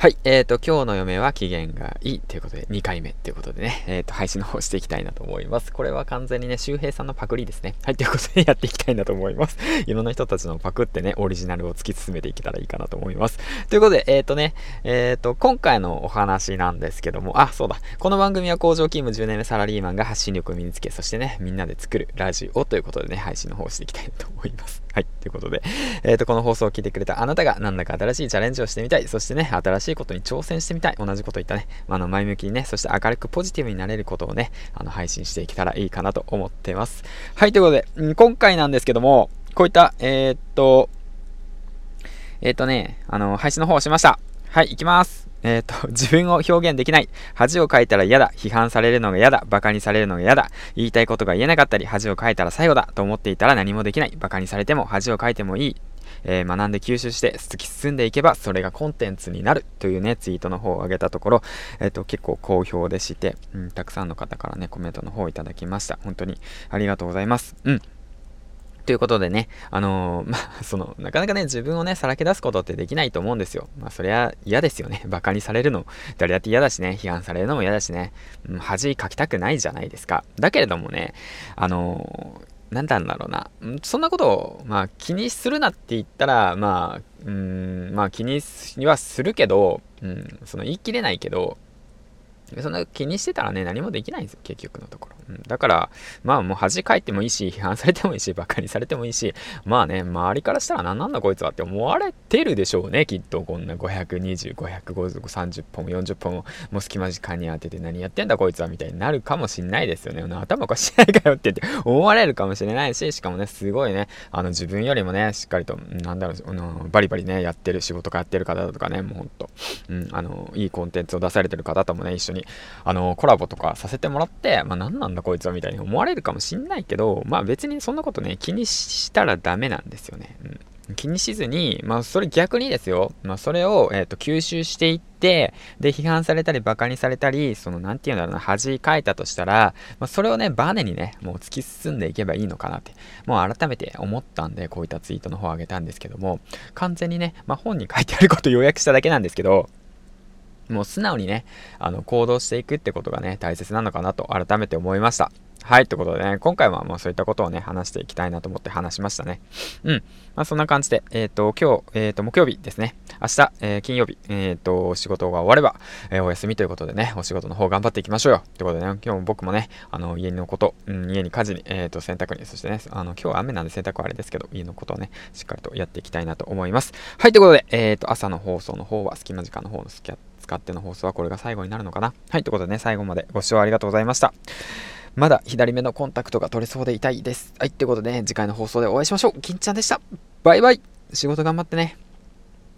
はい。えっ、ー、と、今日の嫁は機嫌がいいということで、2回目ということでね、えっ、ー、と、配信の方していきたいなと思います。これは完全にね、周平さんのパクリですね。はい。ということで、やっていきたいなと思います。いろんな人たちのパクってね、オリジナルを突き進めていけたらいいかなと思います。ということで、えっ、ー、とね、えっ、と、今回のお話なんですけども、あ、そうだ。この番組は工場勤務10年目サラリーマンが発信力を身につけ、そしてね、みんなで作るラジオということでね、配信の方していきたいと思います。はい。ということで、えっ、と、この放送を聞いてくれたあなたが、なんだか新しいチャレンジをしてみたい、そしてね、新しいことに挑戦してみたい。同じこと言ったね。あの、前向きにね、そして明るくポジティブになれることをね、あの、配信していけたらいいかなと思ってます。はい、ということで、うん、今回なんですけども、こういった、えー、っと、えー、っとね、あの、配信の方をしました。はい、行きます。えっ、ー、と、自分を表現できない。恥をかいたら嫌だ。批判されるのが嫌だ。馬鹿にされるのが嫌だ。言いたいことが言えなかったり、恥をかいたら最後だ。と思っていたら何もできない。馬鹿にされても恥をかいてもいい。えー、学んで吸収して突き進んでいけばそれがコンテンツになるというねツイートの方を上げたところ、えーと、結構好評でして、うん、たくさんの方からねコメントの方をいただきました本当にありがとうございますうんということでね、あのー、まあ、その、なかなかね、自分をね、さらけ出すことってできないと思うんですよ。まあ、そりゃ嫌ですよね。馬鹿にされるの、誰だって嫌だしね、批判されるのも嫌だしね、うん、恥かきたくないじゃないですか。だけれどもね、あのーなんだんだろうな。そんなことを、まあ気にするなって言ったら、まあ、うん、まあ気にはするけど、うん、その言い切れないけど、そんな気にしてたらね、何もできないんですよ、結局のところ。うん、だから、まあもう恥かいてもいいし、批判されてもいいし、馬鹿にされてもいいし、まあね、周りからしたら何なんだこいつはって思われてるでしょうね、きっと。こんな520、550、30本、40本ももう隙間時間に当てて何やってんだこいつはみたいになるかもしんないですよね。頭おかしいないかよってって思われるかもしれないし、しかもね、すごいね、あの自分よりもね、しっかりと、なんだろう、あのバリバリね、やってる仕事かやってる方だとかね、もうほんと、うん、あの、いいコンテンツを出されてる方ともね、一緒に、にあの、コラボとかさせてもらって、まあ何なんだこいつはみたいに思われるかもしんないけど、まあ別にそんなことね、気にしたらダメなんですよね。うん気にしずに、まあそれ逆にですよ。まあそれを、えっ、ー、と吸収していって、で批判されたり馬鹿にされたり、そのなんていうんだろうな、恥かいたとしたら、まあそれをね、バネにね、もう突き進んでいけばいいのかなって、もう改めて思ったんで、こういったツイートの方を上げたんですけども、完全にね、まあ本に書いてあることを要約しただけなんですけど、もう素直にね、あの、行動していくってことがね、大切なのかなと改めて思いました。はい、ということでね、今回はもうそういったことをね、話していきたいなと思って話しましたね。うん。まあそんな感じで、えっ、ー、と、今日、えっ、ー、と、木曜日ですね。明日、えー、金曜日、えっ、と、仕事が終われば、えお休みということでね、お仕事の方頑張っていきましょうよ。ということでね、今日も僕もね、あの、家のこと、うん、家に家事に、えっ、と、洗濯に、そしてね、あの、今日は雨なんで洗濯はあれですけど、家のことをね、しっかりとやっていきたいなと思います。はい、ということで、えっ、と、朝の放送の方は、隙間時間の方のスキャッ使っての放送はこれが最後になるのかな？はい、ということでね、最後までご視聴ありがとうございました。まだ左目のコンタクトが取れそうで痛いです。はい、ということでね、次回の放送でお会いしましょう。金ちゃんでした。バイバイ仕事頑張ってね。